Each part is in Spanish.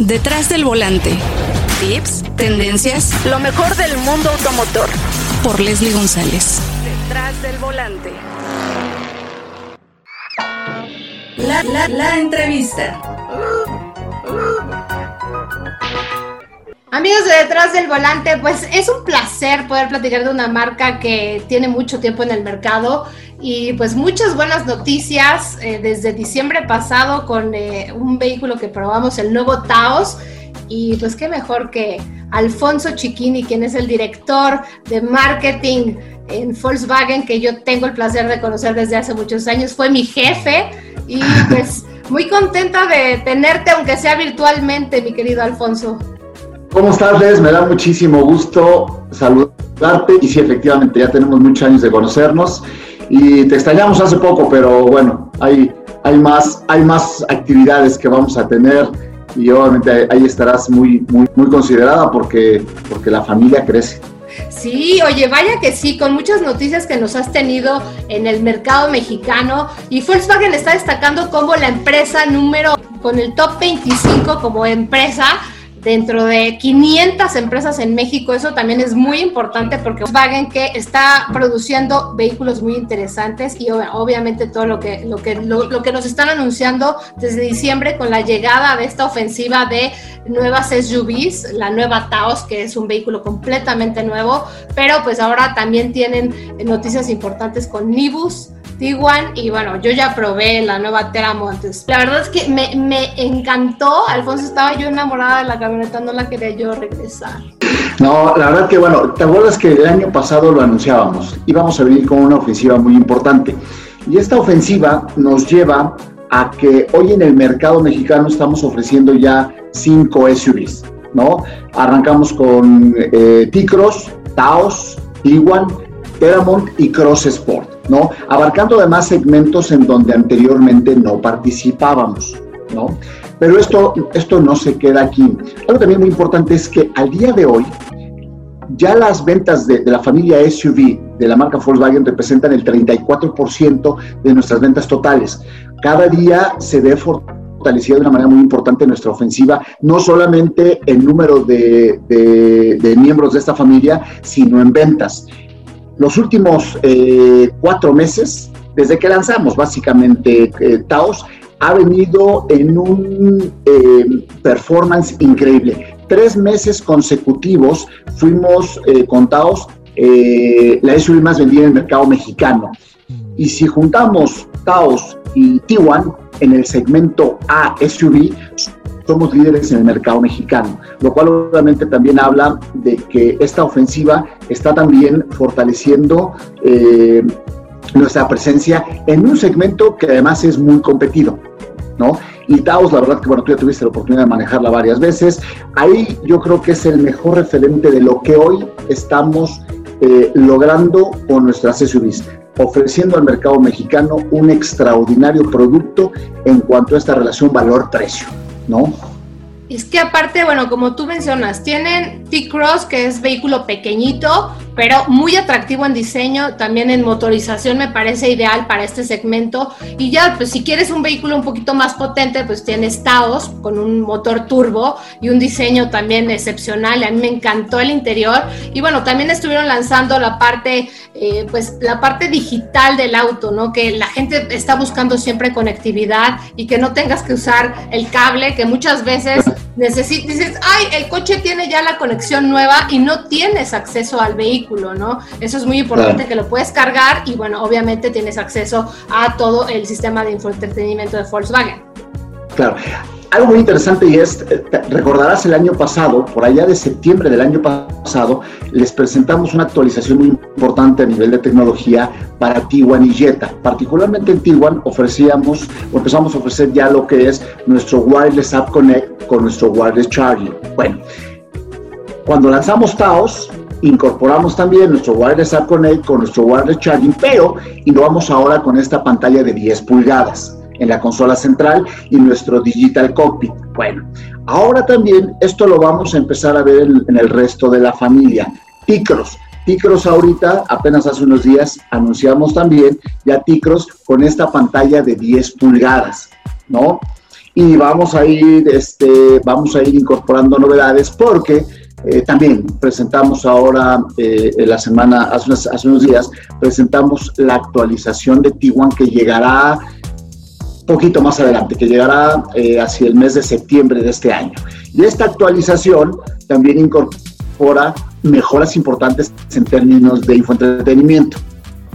Detrás del volante. Tips, tendencias, lo mejor del mundo automotor. Por Leslie González. Detrás del volante. La, la, la entrevista. Amigos de Detrás del Volante, pues es un placer poder platicar de una marca que tiene mucho tiempo en el mercado y pues muchas buenas noticias eh, desde diciembre pasado con eh, un vehículo que probamos, el nuevo Taos. Y pues qué mejor que Alfonso Chiquini, quien es el director de marketing en Volkswagen, que yo tengo el placer de conocer desde hace muchos años, fue mi jefe y pues muy contenta de tenerte, aunque sea virtualmente, mi querido Alfonso. ¿Cómo estás, Les? Me da muchísimo gusto saludarte y sí, efectivamente, ya tenemos muchos años de conocernos y te extrañamos hace poco, pero bueno, hay, hay, más, hay más actividades que vamos a tener y obviamente ahí estarás muy, muy, muy considerada porque, porque la familia crece. Sí, oye, vaya que sí, con muchas noticias que nos has tenido en el mercado mexicano y Volkswagen está destacando como la empresa número con el top 25 como empresa dentro de 500 empresas en México. Eso también es muy importante porque Volkswagen que está produciendo vehículos muy interesantes y obviamente todo lo que, lo, que, lo, que nos están anunciando desde diciembre con la llegada de esta ofensiva de nuevas SUVs, la nueva Taos, que es un vehículo completamente nuevo, pero pues ahora también tienen noticias importantes con Nibus Tiguan y bueno, yo ya probé la nueva Terra Montes. La verdad es que me, me encantó, Alfonso estaba yo enamorada de la camioneta, no la quería yo regresar. No, la verdad que bueno, ¿te acuerdas que el año pasado lo anunciábamos? Íbamos a venir con una ofensiva muy importante. Y esta ofensiva nos lleva a que hoy en el mercado mexicano estamos ofreciendo ya cinco SUVs, ¿no? Arrancamos con eh, T-Cross, Taos, Tiguan, Teramont y Cross Sport. ¿No? Abarcando además segmentos en donde anteriormente no participábamos, ¿no? Pero esto, esto no se queda aquí. Algo también muy importante es que al día de hoy, ya las ventas de, la familia SUV de la marca Volkswagen representan el 34% de nuestras ventas totales. Cada día se ve fortalecida de una manera muy importante nuestra ofensiva, no solamente en número de, de miembros de esta familia, sino en ventas los últimos eh, cuatro meses, desde que lanzamos básicamente eh, Taos, ha venido en un eh, performance increíble. Tres meses consecutivos fuimos con Taos la SUV más vendida en el mercado mexicano. Y si juntamos Taos y Tiguan en el segmento A SUV, somos líderes en el mercado mexicano, lo cual obviamente también habla de que esta ofensiva está también fortaleciendo eh, nuestra presencia en un segmento que además es muy competido, ¿no? Y Taos, la verdad que bueno, tú ya tuviste la oportunidad de manejarla varias veces, ahí yo creo que es el mejor referente de lo que hoy estamos eh, logrando con nuestras SUVs ofreciendo al mercado mexicano un extraordinario producto en cuanto a esta relación valor-precio. ¿no? Es que aparte, bueno, como tú mencionas, tienen T-Cross, que es vehículo pequeñito, pero muy atractivo en diseño, también en motorización me parece ideal para este segmento. Y ya, pues si quieres un vehículo un poquito más potente, pues tienes Taos con un motor turbo y un diseño también excepcional. A mí me encantó el interior. Y bueno, también estuvieron lanzando la parte, eh, pues la parte digital del auto, ¿no? Que la gente está buscando siempre conectividad y que no tengas que usar el cable, que muchas veces necesitas, dices, ay, el coche tiene ya la conexión nueva y no tienes acceso al vehículo, ¿no? Eso es muy importante que lo puedes cargar y bueno, obviamente tienes acceso a todo el sistema de infoentretenimiento de Volkswagen. Claro. Algo muy interesante y es, eh, recordarás el año pasado, por allá de septiembre del año pasado, les presentamos una actualización muy importante a nivel de tecnología para Tiguan y Jetta. Particularmente en Tiguan ofrecíamos, o empezamos a ofrecer ya lo que es nuestro Wireless App Connect con nuestro Wireless Charging. Bueno, cuando lanzamos Taos, incorporamos también nuestro Wireless App Connect con nuestro Wireless Charging, pero innovamos ahora con esta pantalla de 10 pulgadas en la consola central y nuestro Digital Cockpit. Bueno, ahora también esto lo vamos a empezar a ver en, el resto de la familia. Ticros. Ticros ahorita, apenas hace unos días, anunciamos también ya Ticros con esta pantalla de 10 pulgadas, ¿no? y vamos a ir, este, vamos a ir incorporando novedades porque eh, también presentamos ahora, eh, la semana, hace, hace, unos días, presentamos la actualización de Tiguan que llegará poquito más adelante, que llegará eh, hacia el mes de septiembre de este año. Y esta actualización también incorpora mejoras importantes en términos de infoentretenimiento,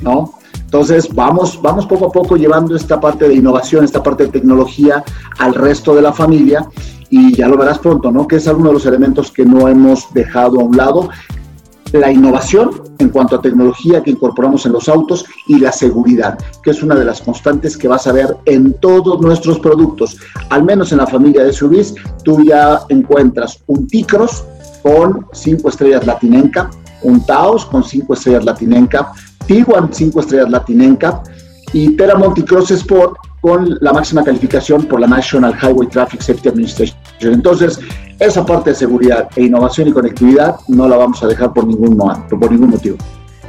¿no? Entonces, vamos, vamos poco a poco llevando esta parte de innovación, esta parte de tecnología al resto de la familia y ya lo verás pronto, ¿no? Que es uno de los elementos que no hemos dejado a un lado. La innovación en cuanto a tecnología que incorporamos en los autos y la seguridad, que es una de las constantes que vas a ver en todos nuestros productos. Al menos en la familia de SUVs, tú ya encuentras un Ticros con 5 estrellas Latinenca, un Taos con 5 estrellas Latinenca, Tiguan 5 estrellas Latinenca y Teramont Cross Sport con la máxima calificación por la National Highway Traffic Safety Administration. Entonces, esa parte de seguridad e innovación y conectividad no la vamos a dejar por ningún, por ningún motivo.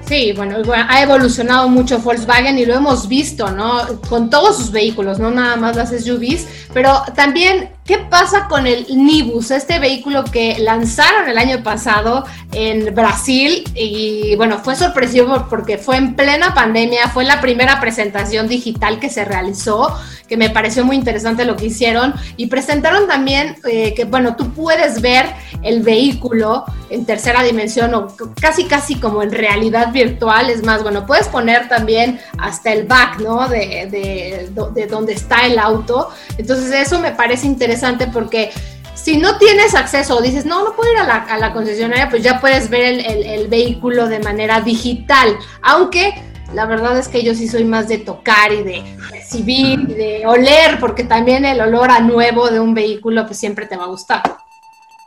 Sí, bueno, ha evolucionado mucho Volkswagen y lo hemos visto, ¿no? Con todos sus vehículos, no nada más las SUVs, pero también ¿Qué pasa con el Nibus, este vehículo que lanzaron el año pasado en Brasil? Y bueno, fue sorpresivo porque fue en plena pandemia, fue la primera presentación digital que se realizó, que me pareció muy interesante lo que hicieron. Y presentaron también eh, que, bueno, tú puedes ver el vehículo en tercera dimensión o casi, casi como en realidad virtual. Es más, bueno, puedes poner también hasta el back, ¿no? De, de, de donde está el auto. Entonces, eso me parece interesante porque si no tienes acceso o dices, no, no puedo ir a la, concesionaria, pues ya puedes ver el, vehículo de manera digital. Aunque la verdad es que yo sí soy más de tocar y de recibir y de oler, porque también el olor a nuevo de un vehículo pues siempre te va a gustar.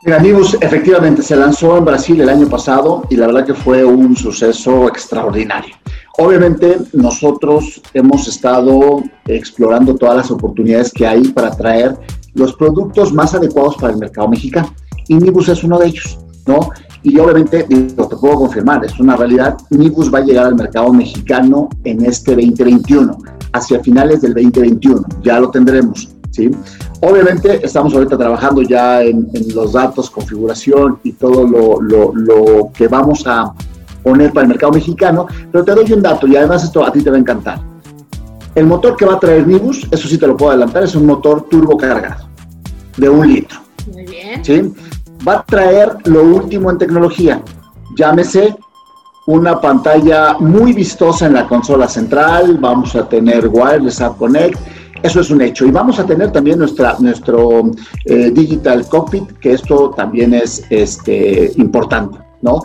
Mira, amigos, efectivamente se lanzó en Brasil el año pasado y la verdad que fue un suceso extraordinario. Obviamente nosotros hemos estado explorando todas las oportunidades que hay para traer los productos más adecuados para el mercado mexicano. Y Nibus es uno de ellos, ¿no? Y obviamente, lo te puedo confirmar, es una realidad, Nibus va a llegar al mercado mexicano en este 2021, hacia finales del 2021, ya lo tendremos, ¿sí? Obviamente estamos ahorita trabajando ya en, los datos, configuración y todo lo, lo, lo que vamos a poner para el mercado mexicano, pero te doy un dato y además esto a ti te va a encantar. El motor que va a traer Nibus, eso sí te lo puedo adelantar, es un motor turbo cargado de un litro. Muy bien. ¿sí? Va a traer lo último en tecnología. Llámese una pantalla muy vistosa en la consola central, vamos a tener Wireless App Connect, eso es un hecho. Y vamos a tener también nuestra, nuestro eh, Digital Cockpit, que esto también es este, importante, ¿no?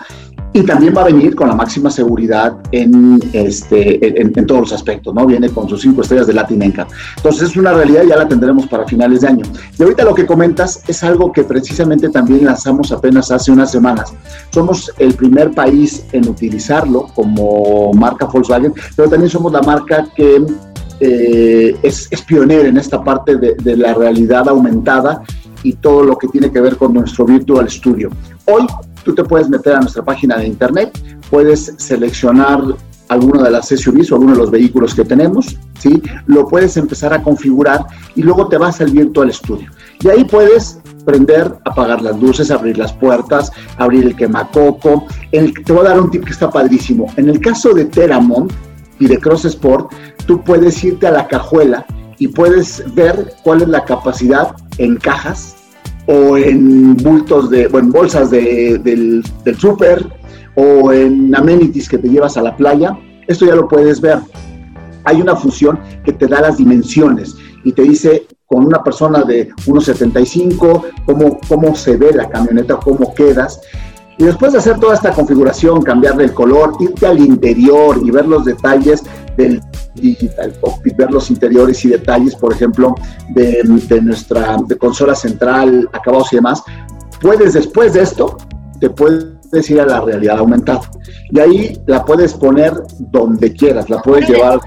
Y también va a venir con la máxima seguridad en, este, en, todos los aspectos, ¿no? Viene con sus cinco estrellas de Latin NCAP. Entonces es una realidad, ya la tendremos para finales de año. Y ahorita lo que comentas es algo que precisamente también lanzamos apenas hace unas semanas. Somos el primer país en utilizarlo como marca Volkswagen, pero también somos la marca que eh, es, es, pionera en esta parte de, de la realidad aumentada y todo lo que tiene que ver con nuestro Virtual Studio. Hoy Tú te puedes meter a nuestra página de internet, puedes seleccionar alguno de las SUVs o alguno de los vehículos que tenemos, ¿sí? Lo puedes empezar a configurar y luego te vas al Virtual Studio. Y ahí puedes prender, apagar las luces, abrir las puertas, abrir el quemacoco. Te voy a dar un tip que está padrísimo. En el caso de Teramont y de Cross Sport, tú puedes irte a la cajuela y puedes ver cuál es la capacidad en cajas o en bultos de, o en bolsas de, del, del súper, o en amenities que te llevas a la playa, esto ya lo puedes ver. Hay una función que te da las dimensiones y te dice con una persona de 1,75 cómo, cómo se ve la camioneta, cómo quedas. Y después de hacer toda esta configuración, cambiarle el color, irte al interior y ver los detalles del digital cockpit, ver los interiores y detalles, por ejemplo, de, nuestra consola central, acabados y demás, puedes después de esto, te puedes ir a la realidad aumentada. Y ahí la puedes poner donde quieras, la puedes llevar.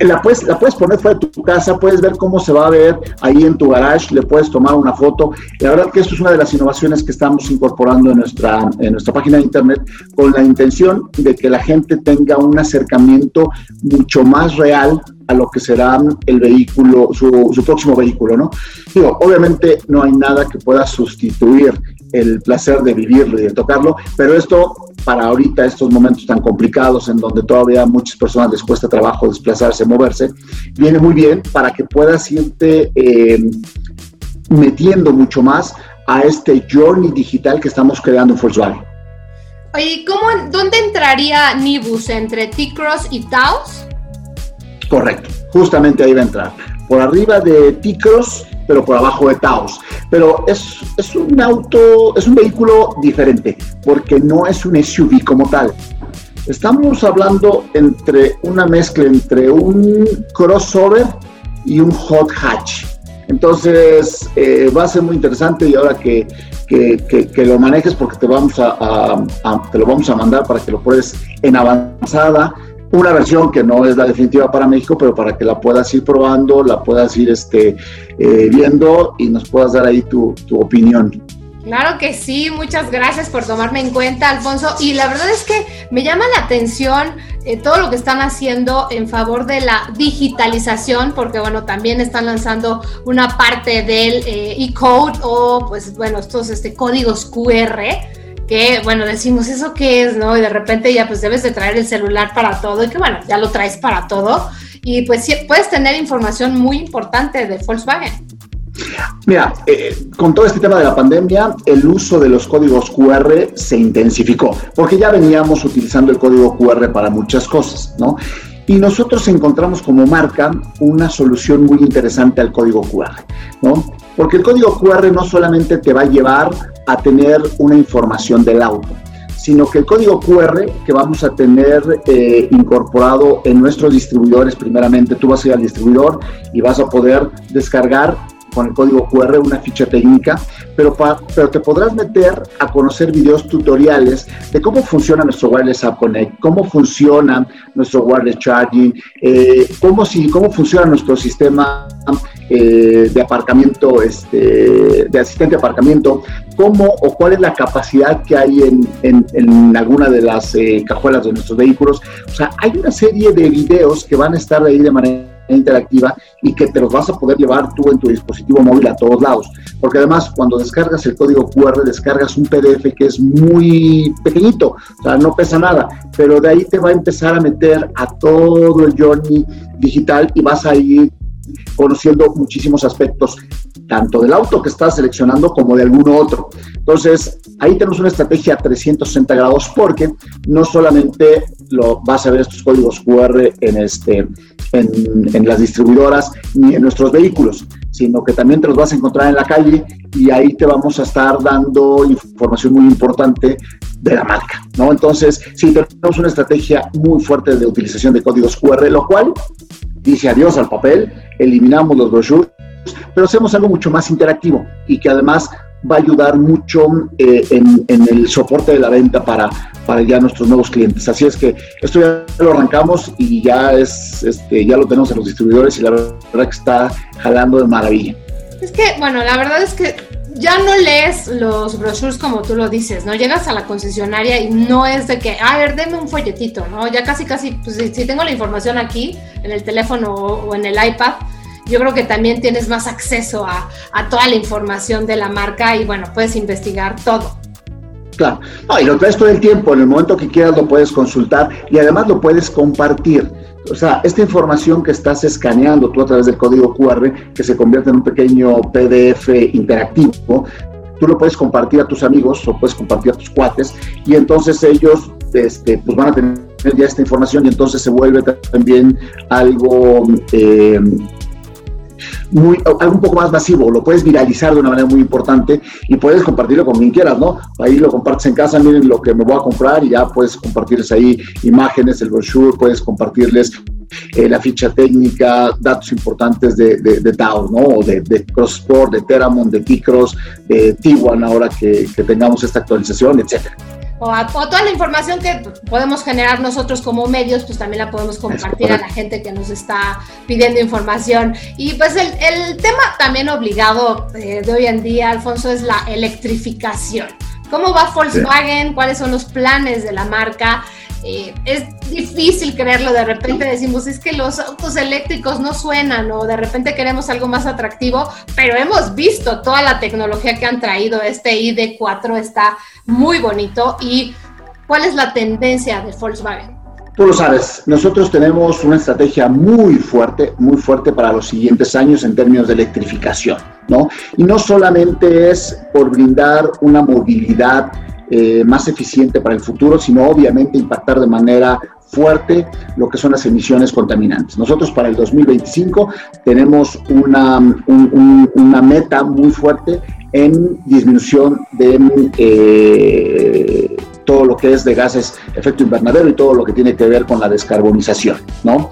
La puedes, la puedes poner fuera de tu casa, puedes ver cómo se va a ver ahí en tu garage, le puedes tomar una foto. La verdad que esto es una de las innovaciones que estamos incorporando en nuestra, en nuestra página de internet con la intención de que la gente tenga un acercamiento mucho más real a lo que será el vehículo, su, próximo vehículo, ¿no? Digo, obviamente no hay nada que pueda sustituir el placer de vivirlo y de tocarlo, pero esto para ahorita, estos momentos tan complicados en donde todavía muchas personas les cuesta trabajo desplazarse, moverse, viene muy bien para que puedas irte eh, metiendo mucho más a este journey digital que estamos creando en Volkswagen. Oye, ¿cómo, ¿dónde entraría Nibus? ¿Entre T-Cross y Taos? Correcto, justamente ahí va a entrar. Por arriba de T-Cross pero por abajo de Taos. Pero es, es un auto, es un vehículo diferente, porque no es un SUV como tal. Estamos hablando entre una mezcla entre un crossover y un hot hatch. Entonces eh, va a ser muy interesante y ahora que, que, lo manejes porque te vamos a, a, te lo vamos a mandar para que lo pruebes en avanzada una versión que no es la definitiva para México, pero para que la puedas ir probando, la puedas ir este, eh, viendo y nos puedas dar ahí tu, tu opinión. Claro que sí, muchas gracias por tomarme en cuenta, Alfonso. Y la verdad es que me llama la atención eh, todo lo que están haciendo en favor de la digitalización, porque bueno, también están lanzando una parte del eh, e-code o pues bueno, estos este, códigos QR que, bueno, decimos, ¿eso qué es? ¿No? Y de repente ya pues debes de traer el celular para todo y que, bueno, ya lo traes para todo. Y pues puedes tener información muy importante de Volkswagen. Mira, eh, con todo este tema de la pandemia, el uso de los códigos QR se intensificó, porque ya veníamos utilizando el código QR para muchas cosas, ¿no? Y nosotros encontramos como marca una solución muy interesante al código QR, ¿no? Porque el código QR no solamente te va a llevar a tener una información del auto, sino que el código QR que vamos a tener eh, incorporado en nuestros distribuidores, primeramente tú vas a ir al distribuidor y vas a poder descargar con el código QR una ficha técnica, pero, pero te podrás meter a conocer videos tutoriales de cómo funciona nuestro Wireless App Connect, cómo funciona nuestro Wireless Charging, eh, cómo, si, cómo funciona nuestro sistema eh, de aparcamiento, este, de asistente de aparcamiento, cómo o cuál es la capacidad que hay en, en, en alguna de las eh, cajuelas de nuestros vehículos. O sea, hay una serie de videos que van a estar ahí de manera interactiva y que te los vas a poder llevar tú en tu dispositivo móvil a todos lados. Porque además cuando descargas el código QR, descargas un PDF que es muy pequeñito, o sea, no pesa nada, pero de ahí te va a empezar a meter a todo el journey digital y vas a ir conociendo muchísimos aspectos, tanto del auto que estás seleccionando como de alguno otro. Entonces, ahí tenemos una estrategia a 360 grados porque no solamente lo vas a ver estos códigos QR en, este, en, en las distribuidoras ni en nuestros vehículos, sino que también te los vas a encontrar en la calle y ahí te vamos a estar dando información muy importante de la marca, ¿no? Entonces, sí, tenemos una estrategia muy fuerte de utilización de códigos QR, lo cual dice adiós al papel, eliminamos los brochures, pero hacemos algo mucho más interactivo y que además va a ayudar mucho eh, en, el soporte de la venta para, para ya nuestros nuevos clientes. Así es que esto ya lo arrancamos y ya es, este, ya lo tenemos en los distribuidores y la verdad que está jalando de maravilla. Es que, bueno, la verdad es que ya no lees los brochures como tú lo dices, ¿no? Llegas a la concesionaria y no es de que, a ver, deme un folletito, ¿no? Ya casi, casi, pues si, tengo la información aquí, en el teléfono o, en el iPad, yo creo que también tienes más acceso a, a, toda la información de la marca y bueno, puedes investigar todo. Claro, no, y lo traes todo el tiempo, en el momento que quieras lo puedes consultar y además lo puedes compartir. O sea, esta información que estás escaneando tú a través del código QR, que se convierte en un pequeño PDF interactivo, tú lo puedes compartir a tus amigos o puedes compartir a tus cuates y entonces ellos este, pues van a tener ya esta información y entonces se vuelve también algo eh, muy, algo un poco más masivo, lo puedes viralizar de una manera muy importante y puedes compartirlo con quien quieras, ¿no? Ahí lo compartes en casa, miren lo que me voy a comprar y ya puedes compartirles ahí imágenes, el brochure, puedes compartirles eh, la ficha técnica, datos importantes de, de, ¿no? O de, de CrossSport, de Teramon, de T-Cross, de T1 ahora que, que tengamos esta actualización, etcétera. O, a, toda la información que podemos generar nosotros como medios, pues también la podemos compartir a la gente que nos está pidiendo información. Y pues el, el tema también obligado eh, de hoy en día, Alfonso, es la electrificación. ¿Cómo va Volkswagen? ¿Cuáles son los planes de la marca? Eh, es difícil creerlo, de repente decimos, es que los autos eléctricos no suenan o de repente queremos algo más atractivo, pero hemos visto toda la tecnología que han traído, este ID4 está muy bonito y ¿cuál es la tendencia de Volkswagen? Tú lo sabes, nosotros tenemos una estrategia muy fuerte, muy fuerte para los siguientes años en términos de electrificación, ¿no? Y no solamente es por brindar una movilidad eh, más eficiente para el futuro, sino obviamente impactar de manera fuerte lo que son las emisiones contaminantes. Nosotros para el 2025 tenemos una, una meta muy fuerte en disminución de eh, todo lo que es de gases efecto invernadero y todo lo que tiene que ver con la descarbonización, ¿no?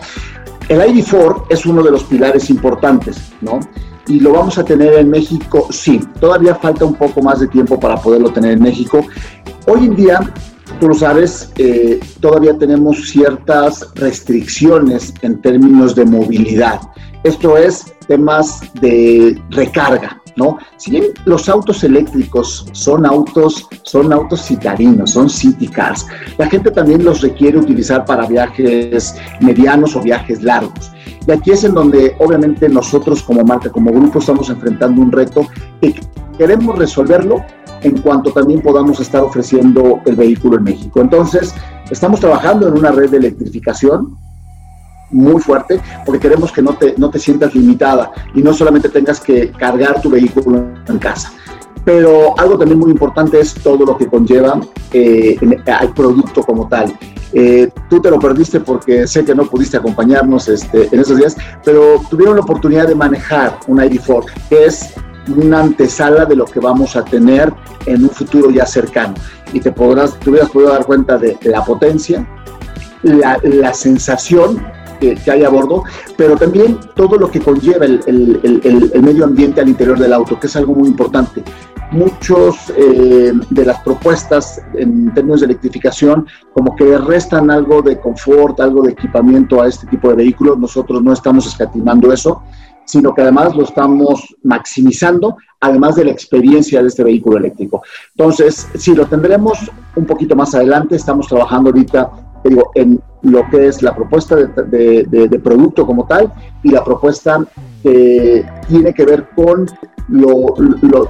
El ID4 es uno de los pilares importantes, ¿no? Y lo vamos a tener en México, sí, todavía falta un poco más de tiempo para poderlo tener en México. Hoy en día, tú lo sabes, eh, todavía tenemos ciertas restricciones en términos de movilidad. Esto es temas de recarga, ¿no? Si bien los autos eléctricos son autos, son autos citadinos, son city cars, la gente también los requiere utilizar para viajes medianos o viajes largos. Y aquí es en donde obviamente nosotros como marca, como grupo, estamos enfrentando un reto y queremos resolverlo en cuanto también podamos estar ofreciendo el vehículo en México. Entonces, estamos trabajando en una red de electrificación muy fuerte porque queremos que no te, no te sientas limitada y no solamente tengas que cargar tu vehículo en casa. Pero algo también muy importante es todo lo que conlleva eh, al producto como tal. Eh, tú te lo perdiste porque sé que no pudiste acompañarnos este, en esos días, pero tuvieron la oportunidad de manejar un ID4, que es una antesala de lo que vamos a tener en un futuro ya cercano. Y te podrás, te hubieras podido dar cuenta de, la potencia, la, la sensación que, hay a bordo, pero también todo lo que conlleva el, el, el, medio ambiente al interior del auto, que es algo muy importante muchos eh, de las propuestas en términos de electrificación como que restan algo de confort, algo de equipamiento a este tipo de vehículos. Nosotros no estamos escatimando eso, sino que además lo estamos maximizando, además de la experiencia de este vehículo eléctrico. Entonces, sí, lo tendremos un poquito más adelante. Estamos trabajando ahorita, digo, en lo que es la propuesta de, de producto como tal y la propuesta que tiene que ver con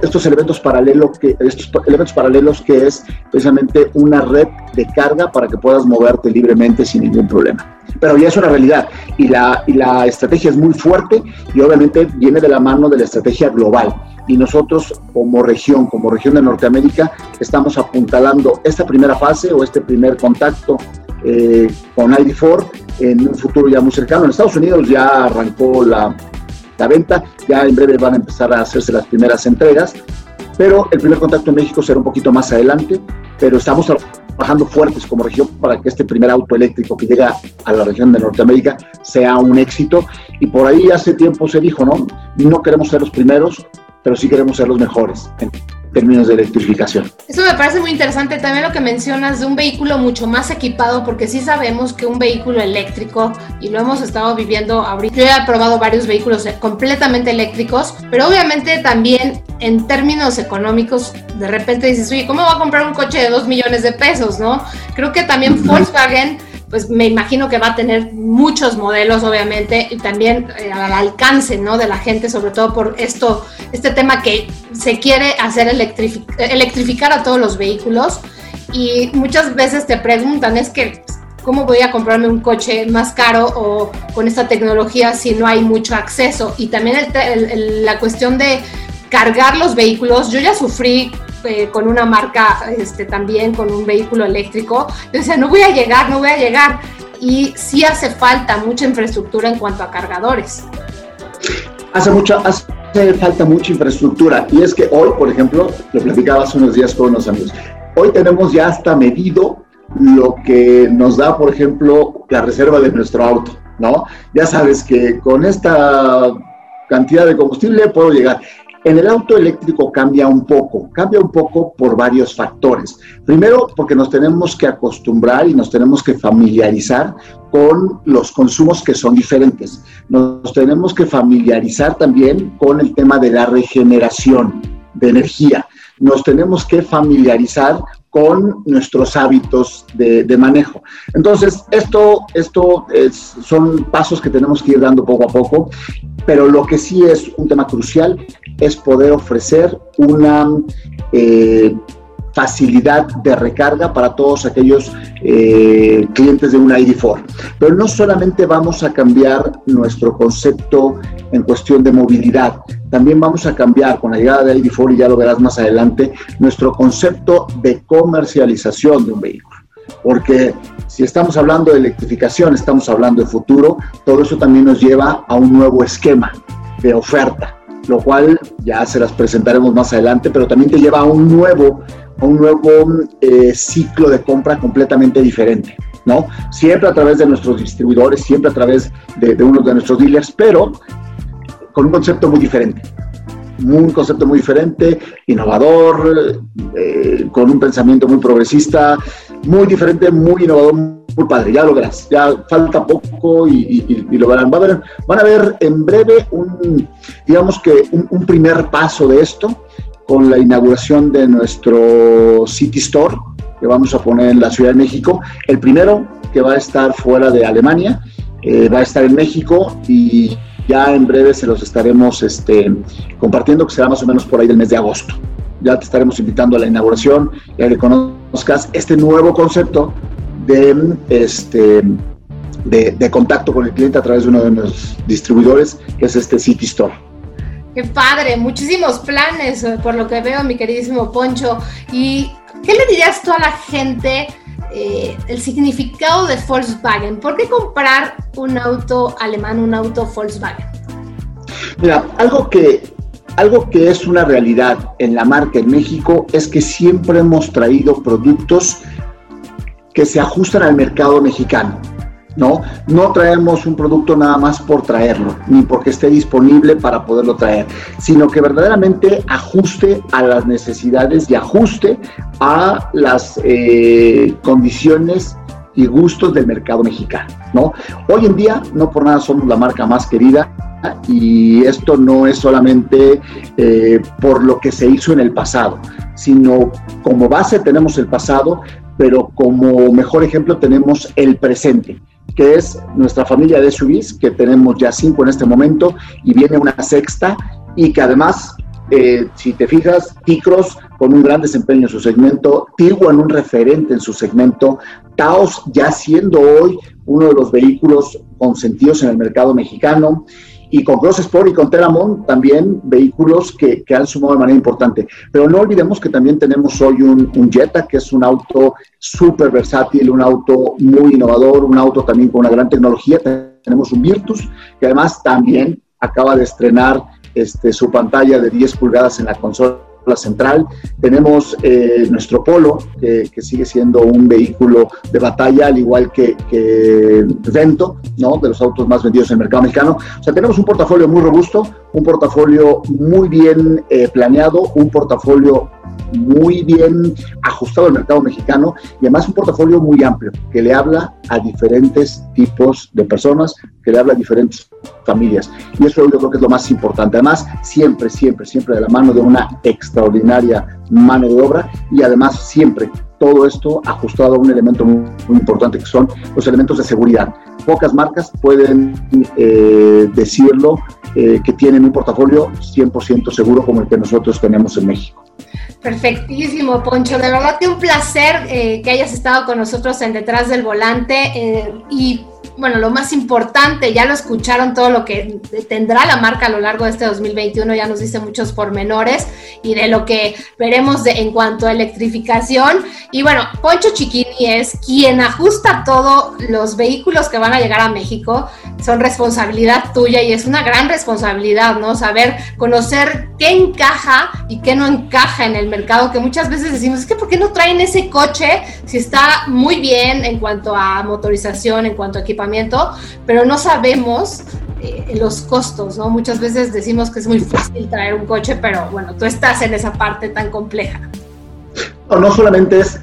estos elementos paralelos que estos elementos paralelos que es precisamente una red de carga para que puedas moverte libremente sin ningún problema. Pero ya es una realidad y la, y la estrategia es muy fuerte y obviamente viene de la mano de la estrategia global. Y nosotros como región, como región de Norteamérica, estamos apuntalando esta primera fase o este primer contacto eh, con ID4 en un futuro ya muy cercano. En Estados Unidos ya arrancó la, la venta. Ya en breve van a empezar a hacerse las primeras entregas, pero el primer contacto en México será un poquito más adelante, pero estamos trabajando fuertes como región para que este primer auto eléctrico que llega a la región de Norteamérica sea un éxito. Y por ahí hace tiempo se dijo, ¿no? No queremos ser los primeros, pero sí queremos ser los mejores términos de electrificación. Eso me parece muy interesante también lo que mencionas de un vehículo mucho más equipado, porque sí sabemos que un vehículo eléctrico, y lo hemos estado viviendo ahorita, yo he probado varios vehículos completamente eléctricos, pero obviamente también en términos económicos, de repente dices, oye, ¿cómo va a comprar un coche de 2 millones de pesos, no? Creo que también Volkswagen pues me imagino que va a tener muchos modelos, obviamente, y también eh, al alcance, ¿no? De la gente, sobre todo por esto, este tema que se quiere hacer electrificar a todos los vehículos. Y muchas veces te preguntan, es que, ¿cómo voy a comprarme un coche más caro o con esta tecnología si no hay mucho acceso? Y también la cuestión de cargar los vehículos. Yo ya sufrí eh, con una marca este, también, con un vehículo eléctrico. Yo decía, no voy a llegar, no voy a llegar. Y sí hace falta mucha infraestructura en cuanto a cargadores. Hace, mucha, hace falta mucha infraestructura. Y es que hoy, por ejemplo, lo platicaba hace unos días con unos amigos, hoy tenemos ya hasta medido lo que nos da, por ejemplo, la reserva de nuestro auto, ¿no? Ya sabes que con esta cantidad de combustible puedo llegar En el auto eléctrico cambia un poco, cambia un poco por varios factores. Primero, porque nos tenemos que acostumbrar y nos tenemos que familiarizar con los consumos que son diferentes. Nos tenemos que familiarizar también con el tema de la regeneración de energía. Nos tenemos que familiarizar con nuestros hábitos de, manejo. Entonces, esto, esto son pasos que tenemos que ir dando poco a poco, pero lo que sí es un tema crucial es poder ofrecer una eh, facilidad de recarga para todos aquellos eh, clientes de un ID4. Pero no solamente vamos a cambiar nuestro concepto en cuestión de movilidad, también vamos a cambiar con la llegada de ID4, y ya lo verás más adelante, nuestro concepto de comercialización de un vehículo. Porque si estamos hablando de electrificación, estamos hablando de futuro, todo eso también nos lleva a un nuevo esquema de oferta lo cual ya se las presentaremos más adelante, pero también te lleva a un nuevo, a un nuevo eh, ciclo de compra completamente diferente, ¿no? Siempre a través de nuestros distribuidores, siempre a través de, uno de nuestros dealers, pero con un concepto muy diferente. Un concepto muy diferente, innovador, eh, con un pensamiento muy progresista, muy diferente, muy innovador, muy padre, ya lo verás, ya falta poco y, lo verán. Va a ver, van a ver en breve un, digamos que un, primer paso de esto con la inauguración de nuestro City Store que vamos a poner en la Ciudad de México. El primero que va a estar fuera de Alemania, eh, va a estar en México y ya en breve se los estaremos este, compartiendo, que será más o menos por ahí del mes de agosto. Ya te estaremos invitando a la inauguración, ya que conozcas este nuevo concepto de, este, de, contacto con el cliente a través de uno de los distribuidores, que es este City Store. Qué padre, muchísimos planes eh, por lo que veo, mi queridísimo Poncho. ¿Y qué le dirías tú a la gente eh, el significado de Volkswagen? ¿Por qué comprar un auto alemán, un auto Volkswagen? Mira, algo que, algo que es una realidad en la marca en México es que siempre hemos traído productos que se ajustan al mercado mexicano. ¿no? No traemos un producto nada más por traerlo, ni porque esté disponible para poderlo traer, sino que verdaderamente ajuste a las necesidades y ajuste a las eh, condiciones y gustos del mercado mexicano, ¿no? Hoy en día, no por nada somos la marca más querida y esto no es solamente eh, por lo que se hizo en el pasado, sino como base tenemos el pasado, pero como mejor ejemplo tenemos el presente, que es nuestra familia de SUVs, que tenemos ya cinco en este momento, y viene una sexta, y que además, eh, si te fijas, Ticros con un gran desempeño en su segmento, Tiguan un referente en su segmento, Taos ya siendo hoy uno de los vehículos consentidos en el mercado mexicano, y con Sport y con Teramon también vehículos que, que, han sumado de manera importante. Pero no olvidemos que también tenemos hoy un, Jetta, que es un auto súper versátil, un auto muy innovador, un auto también con una gran tecnología. Tenemos un Virtus, que además también acaba de estrenar este, su pantalla de 10 pulgadas en la consola la central. Tenemos eh, nuestro Polo, que, sigue siendo un vehículo de batalla, al igual que, que, Vento, ¿no? de los autos más vendidos en el mercado mexicano. O sea, tenemos un portafolio muy robusto, un portafolio muy bien eh, planeado, un portafolio muy bien ajustado al mercado mexicano y además un portafolio muy amplio que le habla a diferentes tipos de personas, que le habla a diferentes familias. Y eso yo creo que es lo más importante. Además, siempre, siempre, siempre de la mano de una extraordinaria mano de obra y además siempre todo esto ajustado a un elemento muy, importante que son los elementos de seguridad. Pocas marcas pueden eh, decirlo eh, que tienen un portafolio 100% seguro como el que nosotros tenemos en México. Perfectísimo, Poncho. De verdad que un placer eh, que hayas estado con nosotros en Detrás del Volante y bueno, lo más importante, ya lo escucharon todo lo que tendrá la marca a lo largo de este 2021, ya nos dice muchos pormenores y de lo que veremos de, en cuanto a electrificación. Y bueno, Poncho Chiquini es quien ajusta todos los vehículos que van a llegar a México, son responsabilidad tuya y es una gran responsabilidad, ¿no? Saber, conocer qué encaja y qué no encaja en el mercado, que muchas veces decimos, es que ¿por qué no traen ese coche si está muy bien en cuanto a motorización, en cuanto a equipamiento? Pero no sabemos eh, los costos, ¿no? Muchas veces decimos que es muy fácil traer un coche, pero bueno, tú estás en esa parte tan compleja. No, no solamente es,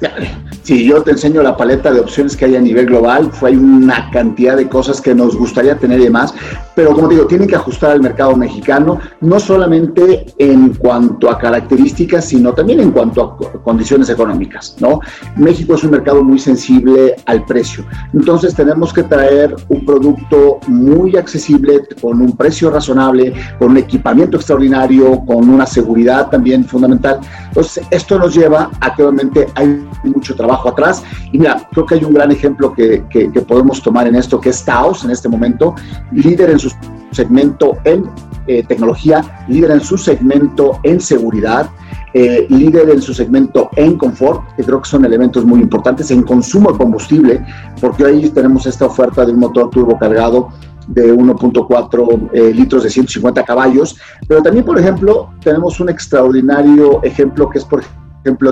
si yo te enseño la paleta de opciones que hay a nivel global, hay una cantidad de cosas que nos gustaría tener y demás, pero como digo, tienen que ajustar al mercado mexicano, no solamente en cuanto a características, sino también en cuanto a condiciones económicas, ¿no? México es un mercado muy sensible al precio, entonces tenemos que traer un producto muy accesible, con un precio razonable, con un equipamiento extraordinario, con una seguridad también fundamental. Entonces, esto nos lleva a que obviamente hay mucho trabajo atrás. Y mira, creo que hay un gran ejemplo que, que, podemos tomar en esto, que es Taos en este momento, líder en su segmento en eh, tecnología, líder en su segmento en seguridad, eh, líder en su segmento en confort, que creo que son elementos muy importantes, en consumo de combustible, porque ahí tenemos esta oferta de un motor turbo cargado de 1.4 eh, litros de 150 caballos, pero también, por ejemplo, tenemos un extraordinario ejemplo que es, por ejemplo,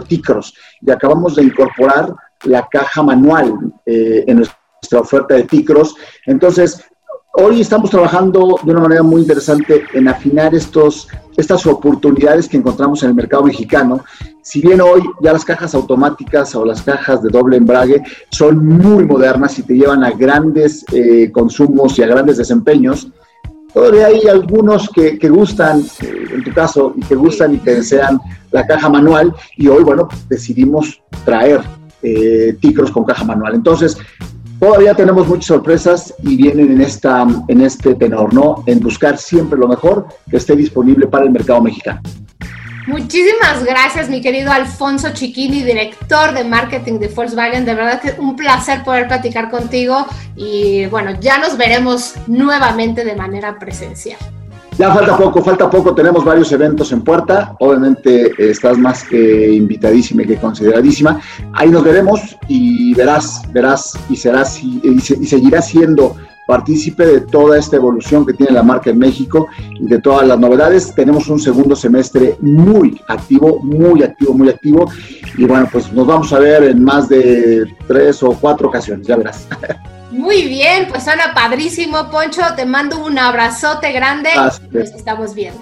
Ticros, y acabamos de incorporar la caja manual eh, en nuestra oferta de Ticros. Entonces, hoy estamos trabajando de una manera muy interesante en afinar estos, estas oportunidades que encontramos en el mercado mexicano. Si bien hoy ya las cajas automáticas o las cajas de doble embrague son muy modernas y te llevan a grandes eh, consumos y a grandes desempeños, Todavía hay algunos que, gustan, eh, en tu caso, y que gustan y que desean la caja manual, y hoy, bueno, decidimos traer eh, ticros con caja manual. Entonces, todavía tenemos muchas sorpresas y vienen en, esta, en este tenor, ¿no? En buscar siempre lo mejor que esté disponible para el mercado mexicano. Muchísimas gracias, mi querido Alfonso Chiquini, director de marketing de Volkswagen. De verdad que un placer poder platicar contigo y bueno, ya nos veremos nuevamente de manera presencial. Ya falta poco, falta poco, tenemos varios eventos en puerta, obviamente eh, estás más que invitadísima y que consideradísima, ahí nos veremos y verás, verás y serás y, y seguirás siendo partícipe de toda esta evolución que tiene la marca en México y de todas las novedades. Tenemos un segundo semestre muy activo, muy activo, muy activo. Y bueno, pues nos vamos a ver en más de tres o cuatro ocasiones, ya verás. Muy bien, pues suena padrísimo, Poncho. Te mando un abrazote grande y nos estamos viendo.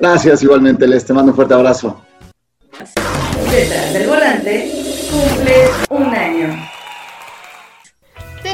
Gracias, igualmente, Les. Te mando un fuerte abrazo. Detrás del volante cumple un año.